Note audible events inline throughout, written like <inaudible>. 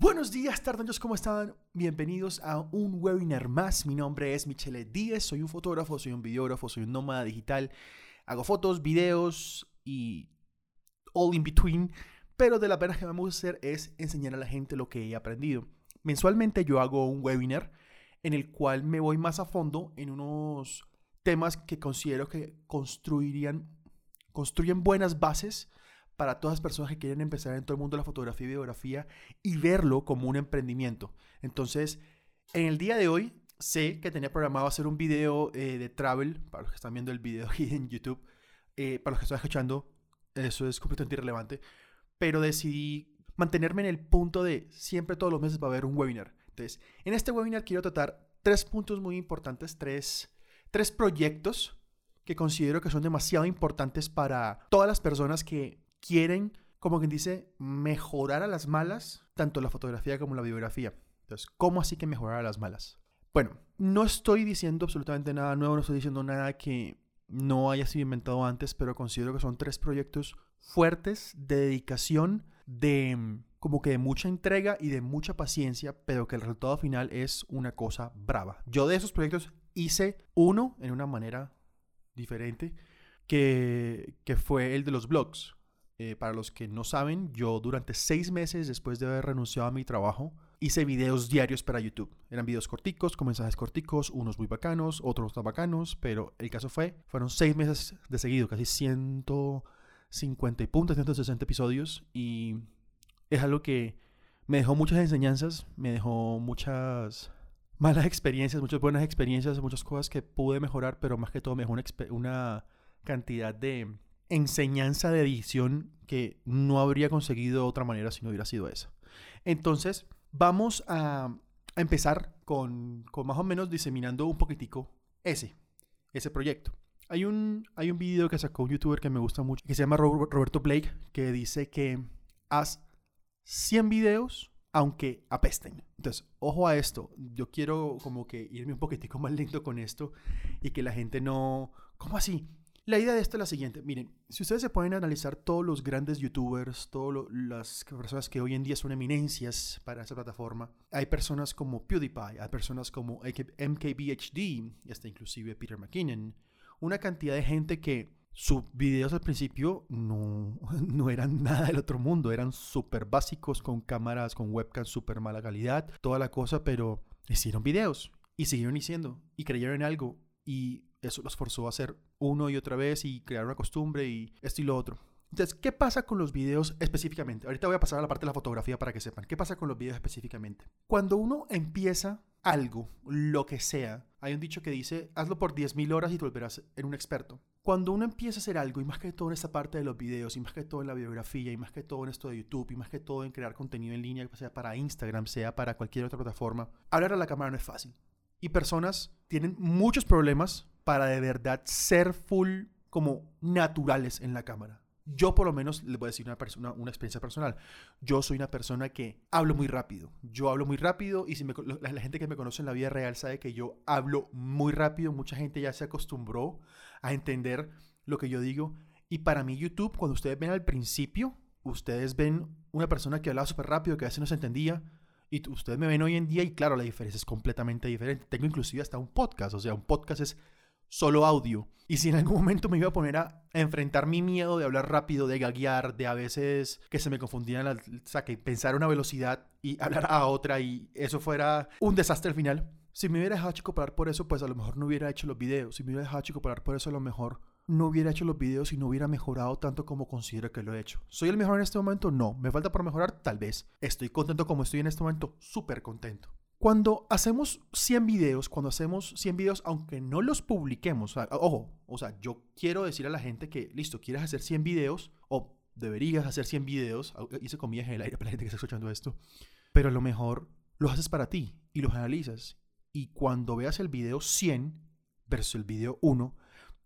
Buenos días, tardes, ¿cómo están? Bienvenidos a un webinar más. Mi nombre es Michele Díez, soy un fotógrafo, soy un videógrafo, soy un nómada digital. Hago fotos, videos y all in between. Pero de la verdad que me gusta hacer es enseñar a la gente lo que he aprendido. Mensualmente yo hago un webinar en el cual me voy más a fondo en unos temas que considero que construirían, construyen buenas bases para todas las personas que quieren empezar en todo el mundo la fotografía y videografía y verlo como un emprendimiento. Entonces, en el día de hoy, sé que tenía programado hacer un video eh, de travel, para los que están viendo el video aquí en YouTube, eh, para los que están escuchando, eso es completamente irrelevante, pero decidí mantenerme en el punto de siempre todos los meses va a haber un webinar. Entonces, en este webinar quiero tratar tres puntos muy importantes, tres, tres proyectos que considero que son demasiado importantes para todas las personas que quieren, como quien dice, mejorar a las malas, tanto la fotografía como la biografía. Entonces, ¿cómo así que mejorar a las malas? Bueno, no estoy diciendo absolutamente nada nuevo, no estoy diciendo nada que no haya sido inventado antes, pero considero que son tres proyectos fuertes de dedicación, de como que de mucha entrega y de mucha paciencia, pero que el resultado final es una cosa brava. Yo de esos proyectos hice uno en una manera diferente, que, que fue el de los blogs. Eh, para los que no saben, yo durante seis meses después de haber renunciado a mi trabajo, hice videos diarios para YouTube. Eran videos corticos, con mensajes corticos, unos muy bacanos, otros no bacanos, pero el caso fue, fueron seis meses de seguido, casi 150 y puntos, 160 episodios, y es algo que me dejó muchas enseñanzas, me dejó muchas malas experiencias, muchas buenas experiencias, muchas cosas que pude mejorar, pero más que todo me dejó una cantidad de enseñanza de edición que no habría conseguido de otra manera si no hubiera sido esa. Entonces, vamos a, empezar con, más o menos diseminando un poquitico ese, ese proyecto. Hay un, hay un video que sacó un youtuber que me gusta mucho, que se llama Roberto Blake, que dice que haz 100 videos aunque apesten. Entonces, ojo a esto. Yo quiero como que irme un poquitico más lento con esto y que la gente no... ¿Cómo así? La idea de esto es la siguiente. Miren, si ustedes se pueden analizar todos los grandes youtubers, todas las personas que hoy en día son eminencias para esta plataforma, hay personas como PewDiePie, hay personas como MKBHD, hasta inclusive Peter McKinnon, una cantidad de gente que sus videos al principio no, <laughs> no eran nada del otro mundo, eran súper básicos con cámaras, con webcams súper mala calidad, toda la cosa, pero hicieron videos y siguieron diciendo y creyeron en algo y eso los forzó a hacer uno y otra vez y crear una costumbre y esto y lo otro. Entonces, ¿qué pasa con los videos específicamente? Ahorita voy a pasar a la parte de la fotografía para que sepan. ¿Qué pasa con los videos específicamente? Cuando uno empieza algo, lo que sea, hay un dicho que dice, hazlo por 10.000 horas y te volverás en un experto. Cuando uno empieza a hacer algo, y más que todo en esta parte de los videos, y más que todo en la biografía, y más que todo en esto de YouTube, y más que todo en crear contenido en línea, sea para Instagram, sea para cualquier otra plataforma, hablar a la cámara no es fácil. Y personas tienen muchos problemas para de verdad ser full como naturales en la cámara. Yo por lo menos les voy a decir una, persona, una experiencia personal. Yo soy una persona que hablo muy rápido. Yo hablo muy rápido y si la, gente que me conoce en la vida real sabe que yo hablo muy rápido. Mucha gente ya se acostumbró a entender lo que yo digo. Y para mí YouTube, cuando ustedes ven al principio, ustedes ven una persona que hablaba súper rápido, que a veces no se entendía. Y ustedes me ven hoy en día y claro, la diferencia es completamente diferente. Tengo inclusive hasta un podcast. O sea, un podcast es solo audio. Y si en algún momento me iba a poner a enfrentar mi miedo de hablar rápido, de gaguear, de a veces que se me confundían, o sea, que pensar una velocidad y <laughs> hablar a otra y eso fuera un desastre al final. Si me hubiera dejado chico parar por eso, pues a lo mejor no hubiera hecho los videos. Si me hubiera dejado chico parar por eso, a lo mejor no hubiera hecho los videos y no hubiera mejorado tanto como considero que lo he hecho. ¿Soy el mejor en este momento? No. ¿Me falta por mejorar? Tal vez. ¿Estoy contento como estoy en este momento? Súper contento. Cuando hacemos 100 videos, cuando hacemos 100 videos, aunque no los publiquemos, ojo, o sea, yo quiero decir a la gente que, listo, quieres hacer 100 videos o deberías hacer 100 videos, hice comillas en el aire <laughs> para la gente que está escuchando esto, pero a lo mejor los haces para ti y los analizas. Y cuando veas el video 100 versus el video 1,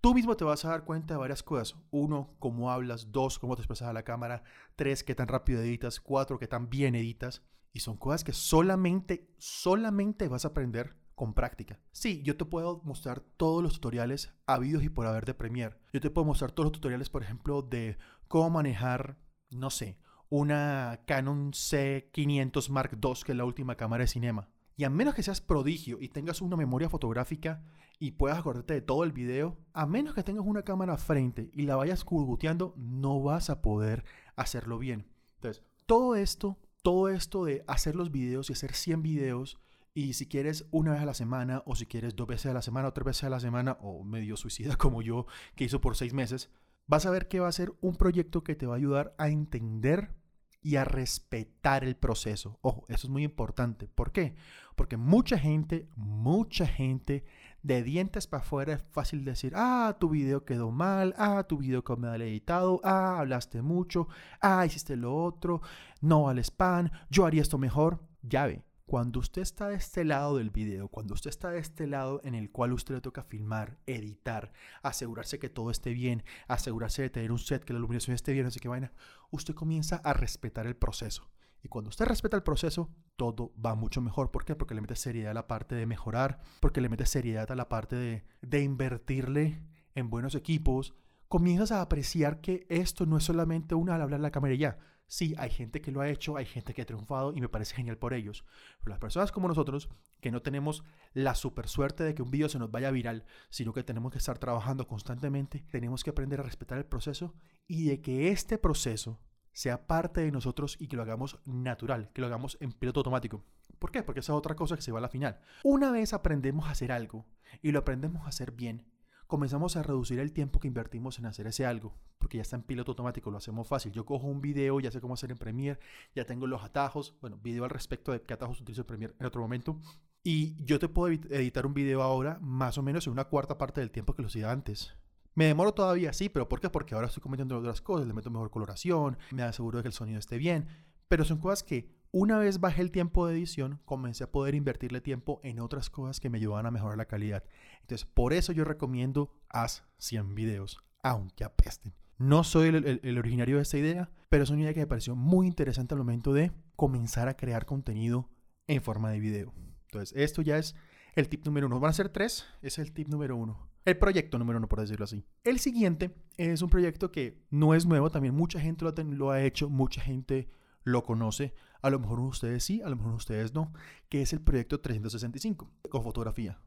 tú mismo te vas a dar cuenta de varias cosas. Uno, cómo hablas. Dos, cómo te expresas a la cámara. Tres, qué tan rápido editas. Cuatro, qué tan bien editas. Y son cosas que solamente, solamente vas a aprender con práctica. Sí, yo te puedo mostrar todos los tutoriales habidos y por haber de Premiere. Yo te puedo mostrar todos los tutoriales, por ejemplo, de cómo manejar, no sé, una Canon C500 Mark II, que es la última cámara de cinema. Y a menos que seas prodigio y tengas una memoria fotográfica y puedas acordarte de todo el video, a menos que tengas una cámara frente y la vayas curguteando, no vas a poder hacerlo bien. Entonces, todo esto, todo esto de hacer los videos y hacer 100 videos, y si quieres una vez a la semana, o si quieres dos veces a la semana, o tres veces a la semana, o medio suicida <laughs> como yo, que hizo por seis meses, vas a ver que va a ser un proyecto que te va a ayudar a entender y a respetar el proceso. Ojo, eso es muy importante. ¿Por qué? Porque mucha gente, mucha gente de dientes para afuera es fácil decir, ah, tu video quedó mal, ah, tu video quedó mal editado, ah, hablaste mucho, ah, hiciste lo otro, no al spam, yo haría esto mejor. Ya ve, cuando usted está de este lado del video, cuando usted está de este lado en el cual usted le toca filmar, editar, asegurarse que todo esté bien, asegurarse de tener un set, que la iluminación esté bien, así que vaina, usted comienza a respetar el proceso. Y cuando usted respeta el proceso, todo va mucho mejor. ¿Por qué? Porque le mete seriedad a la parte de mejorar, porque le mete seriedad a la parte de, de invertirle en buenos equipos. Comienzas a apreciar que esto no es solamente una al hablar la cámara y ya Sí, hay gente que lo ha hecho, hay gente que ha triunfado y me parece genial por ellos. Pero las personas como nosotros, que no tenemos la super suerte de que un video se nos vaya viral, sino que tenemos que estar trabajando constantemente, tenemos que aprender a respetar el proceso y de que este proceso sea parte de nosotros y que lo hagamos natural, que lo hagamos en piloto automático. ¿Por qué? Porque esa es otra cosa que se va a la final. Una vez aprendemos a hacer algo y lo aprendemos a hacer bien, comenzamos a reducir el tiempo que invertimos en hacer ese algo, porque ya está en piloto automático, lo hacemos fácil. Yo cojo un video, ya sé cómo hacer en Premiere, ya tengo los atajos, bueno, video al respecto de qué atajos utilizo en Premiere en otro momento. Y yo te puedo editar un video ahora más o menos en una cuarta parte del tiempo que lo hacía antes. Me demoro todavía, sí, pero ¿por qué? Porque ahora estoy cometiendo otras cosas, le meto mejor coloración, me aseguro de que el sonido esté bien, pero son cosas que una vez bajé el tiempo de edición, comencé a poder invertirle tiempo en otras cosas que me ayudaban a mejorar la calidad. Entonces, por eso yo recomiendo haz 100 videos, aunque apesten. No soy el, originario de esta idea, pero es una idea que me pareció muy interesante al momento de comenzar a crear contenido en forma de video. Entonces, esto ya es el tip número uno. Van a ser tres, es el tip número uno. El proyecto número uno, por decirlo así. El siguiente es un proyecto que no es nuevo, también mucha gente lo, lo ha hecho, mucha gente lo conoce. A lo mejor ustedes sí, a lo mejor ustedes no, que es el proyecto 365 con fotografía.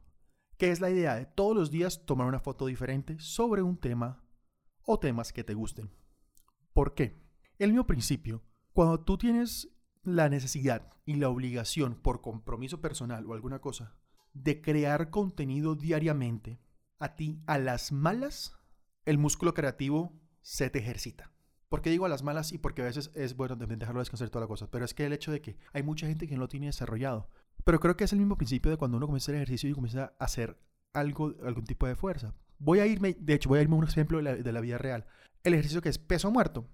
Que es la idea de todos los días tomar una foto diferente sobre un tema o temas que te gusten. ¿Por qué? El mismo principio, cuando tú tienes la necesidad y la obligación por compromiso personal o alguna cosa de crear contenido diariamente, a ti, a las malas, el músculo creativo se te ejercita. ¿Por qué digo a las malas? Y porque a veces es bueno dejarlo descansar toda la cosa. Pero es que el hecho de que hay mucha gente que no lo tiene desarrollado. Pero creo que es el mismo principio de cuando uno comienza el ejercicio y comienza a hacer algo, algún tipo de fuerza. Voy a irme, de hecho, voy a irme a un ejemplo de la, de la vida real. El ejercicio que es peso muerto,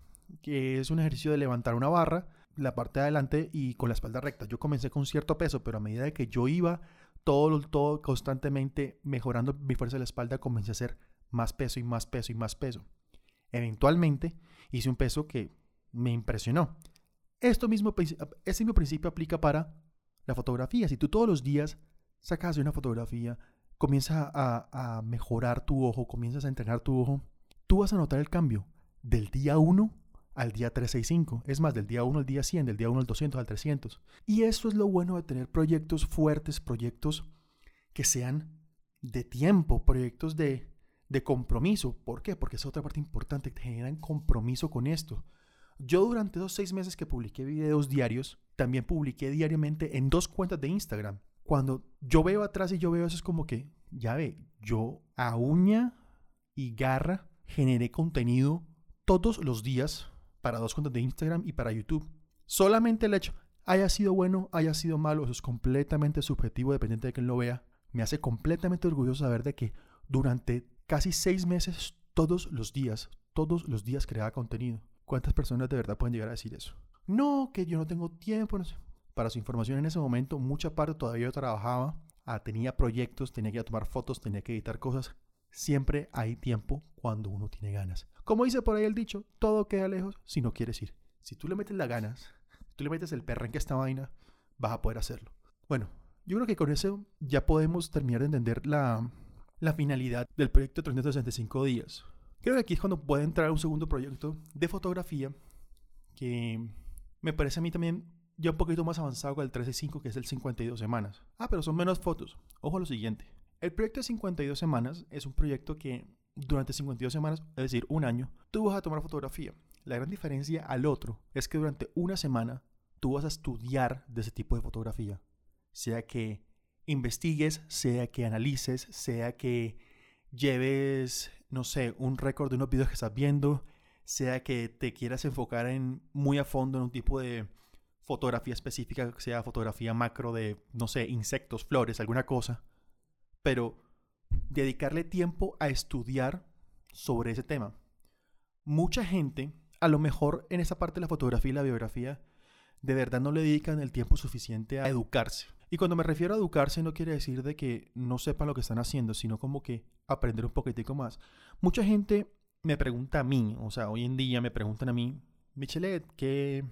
que es un ejercicio de levantar una barra, la parte de adelante y con la espalda recta. Yo comencé con cierto peso, pero a medida de que yo iba todo, todo constantemente mejorando mi fuerza de la espalda, comencé a hacer más peso y más peso y más peso. Eventualmente hice un peso que me impresionó. Esto mismo, ese mismo principio aplica para la fotografía. Si tú todos los días sacas una fotografía, comienzas a, a, mejorar tu ojo, comienzas a entrenar tu ojo, tú vas a notar el cambio del día 1 al día 365. Es más, del día 1 al día 100, del día 1 al 200, al 300. Y eso es lo bueno de tener proyectos fuertes, proyectos que sean de tiempo, proyectos de de compromiso. ¿Por qué? Porque es otra parte importante, te generan compromiso con esto. Yo durante esos seis meses que publiqué videos diarios, también publiqué diariamente en dos cuentas de Instagram. Cuando yo veo atrás y yo veo eso es como que, ya ve, yo a uña y garra generé contenido todos los días para dos cuentas de Instagram y para YouTube. Solamente el hecho, haya sido bueno, haya sido malo, eso es completamente subjetivo, dependiente de quien lo vea. Me hace completamente orgulloso saber de que durante casi seis meses todos los días, todos los días creaba contenido. ¿Cuántas personas de verdad pueden llegar a decir eso? No, que yo no tengo tiempo. Para su información, en ese momento, mucha parte todavía yo trabajaba, ah, tenía proyectos, tenía que tomar fotos, tenía que editar cosas. Siempre hay tiempo cuando uno tiene ganas. Como dice por ahí el dicho, todo queda lejos si no quieres ir. Si tú le metes las ganas, tú le metes el perrenque a esta vaina, vas a poder hacerlo. Bueno, yo creo que con eso ya podemos terminar de entender la, la finalidad del proyecto 365 días. Creo que aquí es cuando puede entrar un segundo proyecto de fotografía que me parece a mí también ya un poquito más avanzado que el 13.5, que es el 52 semanas. Ah, pero son menos fotos. Ojo a lo siguiente. El proyecto de 52 semanas es un proyecto que durante 52 semanas, es decir, un año, tú vas a tomar fotografía. La gran diferencia al otro es que durante una semana tú vas a estudiar de ese tipo de fotografía. Sea que investigues, sea que analices, sea que lleves, no sé, un récord de unos videos que estás viendo, sea que te quieras enfocar en muy a fondo en un tipo de fotografía específica, sea fotografía macro de, no sé, insectos, flores, alguna cosa, pero dedicarle tiempo a estudiar sobre ese tema. Mucha gente, a lo mejor en esa parte de la fotografía y la biografía, de verdad no le dedican el tiempo suficiente a educarse. Y cuando me refiero a educarse no quiere decir de que no sepan lo que están haciendo, sino como que aprender un poquitico más. Mucha gente me pregunta a mí, o sea, hoy en día me preguntan a mí, Michelet, ¿qué,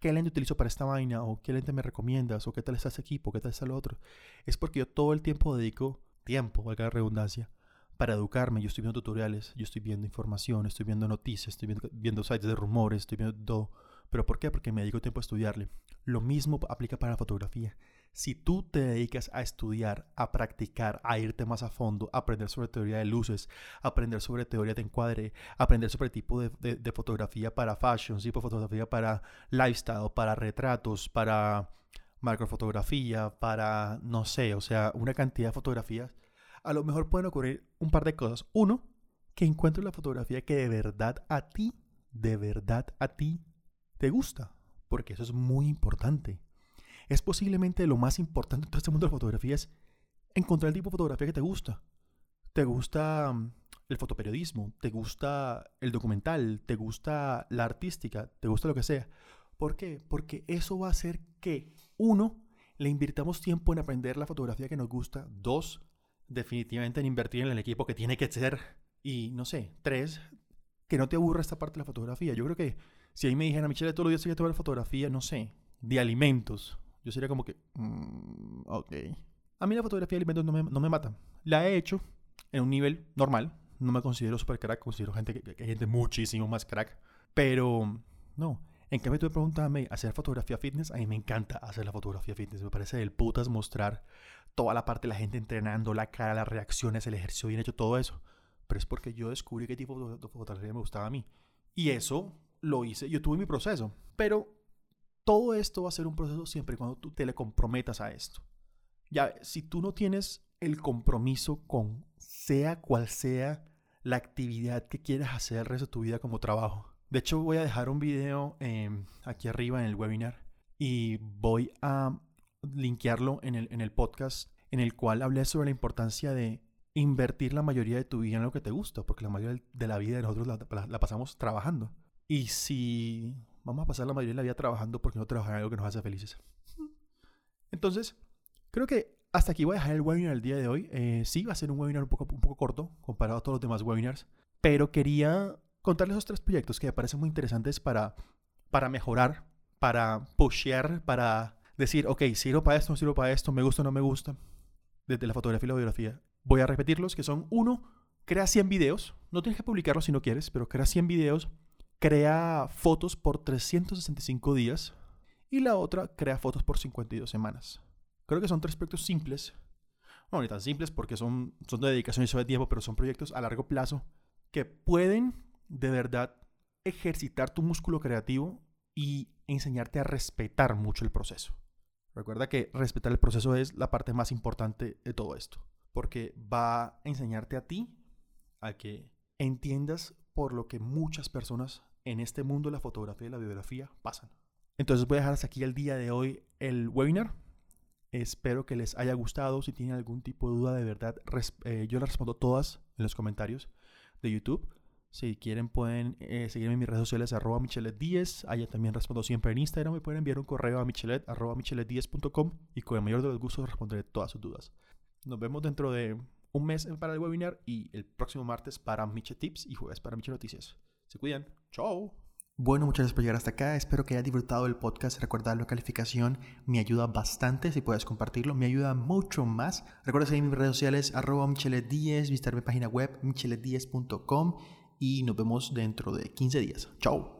¿qué lente utilizo para esta vaina? ¿O qué lente me recomiendas? ¿O qué tal está ese equipo? ¿Qué tal está lo otro? Es porque yo todo el tiempo dedico tiempo, valga la redundancia, para educarme. Yo estoy viendo tutoriales, yo estoy viendo información, estoy viendo noticias, estoy viendo, viendo sites de rumores, estoy viendo todo. ¿Pero por qué? Porque me dedico tiempo a estudiarle. Lo mismo aplica para la fotografía. Si tú te dedicas a estudiar, a practicar, a irte más a fondo, aprender sobre teoría de luces, aprender sobre teoría de encuadre, aprender sobre tipo de, de, fotografía para fashion, tipo de fotografía para lifestyle, para retratos, para macrofotografía, para, no sé, o sea, una cantidad de fotografías, a lo mejor pueden ocurrir un par de cosas. Uno, que encuentres la fotografía que de verdad a ti, de verdad a ti te gusta, porque eso es muy importante. Es posiblemente lo más importante en todo este mundo de fotografía es encontrar el tipo de fotografía que te gusta. Te gusta mm, el fotoperiodismo, te gusta el documental, te gusta la artística, te gusta lo que sea. ¿Por qué? Porque eso va a hacer que, uno, le invirtamos tiempo en aprender la fotografía que nos gusta. Dos, definitivamente en invertir en el equipo que tiene que ser. Y no sé, tres, que no te aburra esta parte de la fotografía. Yo creo que si ahí me dijeran, Michelle, todos los días hay que tomar fotografía, no sé, de alimentos, yo sería como que, mm, ok. A mí la fotografía de alimentos no me, no me mata. La he hecho en un nivel normal. No me considero super crack, considero gente que, gente muchísimo más crack. Pero no. En cambio, tú me preguntas hacer fotografía fitness. A mí me encanta hacer la fotografía fitness. Me parece del putas mostrar toda la parte de la gente entrenando, la cara, las reacciones, el ejercicio bien hecho, todo eso. Pero es porque yo descubrí qué tipo de fotografía me gustaba a mí. Y eso lo hice, yo tuve mi proceso, pero todo esto va a ser un proceso siempre y cuando tú te le comprometas a esto. Ya, si tú no tienes el compromiso con sea cual sea la actividad que quieras hacer el resto de tu vida como trabajo. De hecho, voy a dejar un video em, aquí arriba en el webinar y voy a linkearlo en el, en el podcast en el cual hablé sobre la importancia de invertir la mayoría de tu vida en lo que te gusta, porque la mayoría de la vida de nosotros la pasamos trabajando. Y si vamos a pasar la mayoría de la vida trabajando, porque no trabajar en algo que nos hace felices? Entonces, creo que hasta aquí voy a dejar el webinar el día de hoy. Eh, sí, va a ser un webinar un poco, un poco corto comparado a todos los demás webinars, pero quería contarles esos tres proyectos que me parecen muy interesantes para, para mejorar, para pushear, para decir, ok, sirvo para esto, sirvo para esto, me gusta o no me gusta, desde la fotografía y la biografía. Voy a repetirlos, que son, uno, crea 100 videos, no tienes que publicarlos si no quieres, pero crea 100 videos crea fotos por 365 días y la otra crea fotos por 52 semanas. Creo que son tres proyectos simples. Bueno, ni tan simples porque son, son de dedicación y sobre tiempo, pero son proyectos a largo plazo que pueden de verdad ejercitar tu músculo creativo y enseñarte a respetar mucho el proceso. Recuerda que respetar el proceso es la parte más importante de todo esto, porque va a enseñarte a ti a que entiendas por lo que muchas personas en este mundo la fotografía y la biografía pasan. Entonces voy a dejar hasta aquí el día de hoy el webinar. Espero que les haya gustado. Si tienen algún tipo de duda, de verdad, eh, yo les respondo todas en los comentarios de YouTube. Si quieren, pueden eh, seguirme en mis redes sociales, arroba michelet10. Allá también respondo siempre en Instagram. Me pueden enviar un correo a michelet, arroba michelet10.com y con el mayor de los gustos responderé todas sus dudas. Nos vemos dentro de un mes para el webinar y el próximo martes para Miche Tips y jueves para Miche Noticias. Se cuidan. Chao. Bueno, muchas gracias por llegar hasta acá. Espero que hayas disfrutado del podcast. Recuerda la calificación me ayuda bastante. Si puedes compartirlo, me ayuda mucho más. Recuerda seguir mis redes sociales, arroba michelet10, visitar mi página web michelet10.com y nos vemos dentro de 15 días. Chao.